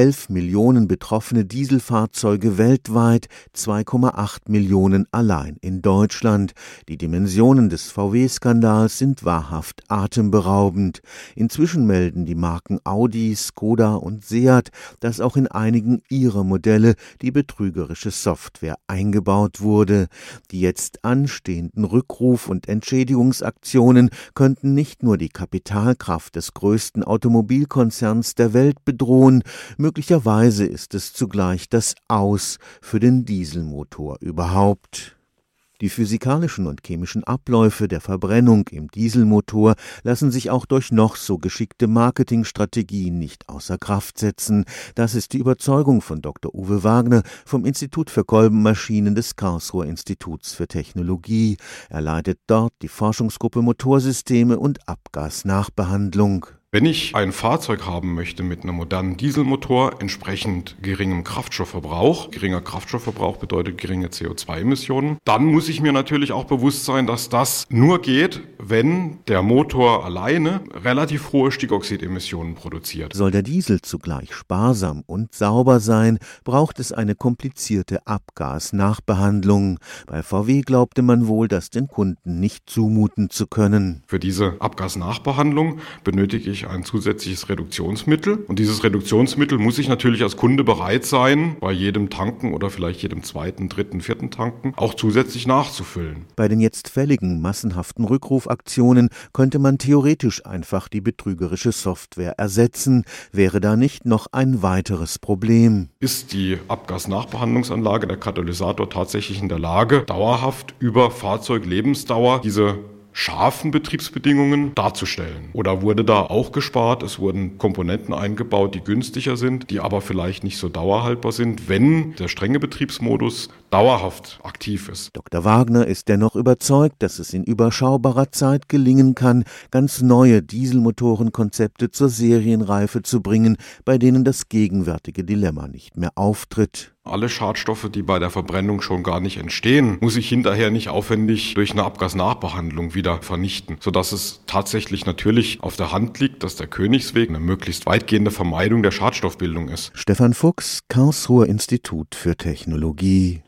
11 Millionen betroffene Dieselfahrzeuge weltweit, 2,8 Millionen allein in Deutschland. Die Dimensionen des VW-Skandals sind wahrhaft atemberaubend. Inzwischen melden die Marken Audi, Skoda und Seat, dass auch in einigen ihrer Modelle die betrügerische Software eingebaut wurde. Die jetzt anstehenden Rückruf- und Entschädigungsaktionen könnten nicht nur die Kapitalkraft des größten Automobilkonzerns der Welt bedrohen, möglicherweise ist es zugleich das Aus für den Dieselmotor überhaupt. Die physikalischen und chemischen Abläufe der Verbrennung im Dieselmotor lassen sich auch durch noch so geschickte Marketingstrategien nicht außer Kraft setzen. Das ist die Überzeugung von Dr. Uwe Wagner vom Institut für Kolbenmaschinen des Karlsruher Instituts für Technologie. Er leitet dort die Forschungsgruppe Motorsysteme und Abgasnachbehandlung. Wenn ich ein Fahrzeug haben möchte mit einem modernen Dieselmotor, entsprechend geringem Kraftstoffverbrauch, geringer Kraftstoffverbrauch bedeutet geringe CO2-Emissionen, dann muss ich mir natürlich auch bewusst sein, dass das nur geht, wenn der Motor alleine relativ hohe Stickoxidemissionen produziert. Soll der Diesel zugleich sparsam und sauber sein, braucht es eine komplizierte Abgasnachbehandlung. Bei VW glaubte man wohl, das den Kunden nicht zumuten zu können. Für diese Abgasnachbehandlung benötige ich ein zusätzliches Reduktionsmittel. Und dieses Reduktionsmittel muss ich natürlich als Kunde bereit sein, bei jedem Tanken oder vielleicht jedem zweiten, dritten, vierten Tanken auch zusätzlich nachzufüllen. Bei den jetzt fälligen massenhaften Rückrufaktionen könnte man theoretisch einfach die betrügerische Software ersetzen. Wäre da nicht noch ein weiteres Problem? Ist die Abgasnachbehandlungsanlage, der Katalysator tatsächlich in der Lage, dauerhaft über Fahrzeuglebensdauer diese scharfen Betriebsbedingungen darzustellen. Oder wurde da auch gespart? Es wurden Komponenten eingebaut, die günstiger sind, die aber vielleicht nicht so dauerhaltbar sind, wenn der strenge Betriebsmodus dauerhaft aktiv ist. Dr. Wagner ist dennoch überzeugt, dass es in überschaubarer Zeit gelingen kann, ganz neue Dieselmotorenkonzepte zur Serienreife zu bringen, bei denen das gegenwärtige Dilemma nicht mehr auftritt. Alle Schadstoffe, die bei der Verbrennung schon gar nicht entstehen, muss ich hinterher nicht aufwendig durch eine Abgasnachbehandlung wieder vernichten, sodass es tatsächlich natürlich auf der Hand liegt, dass der Königsweg eine möglichst weitgehende Vermeidung der Schadstoffbildung ist. Stefan Fuchs, Karlsruher Institut für Technologie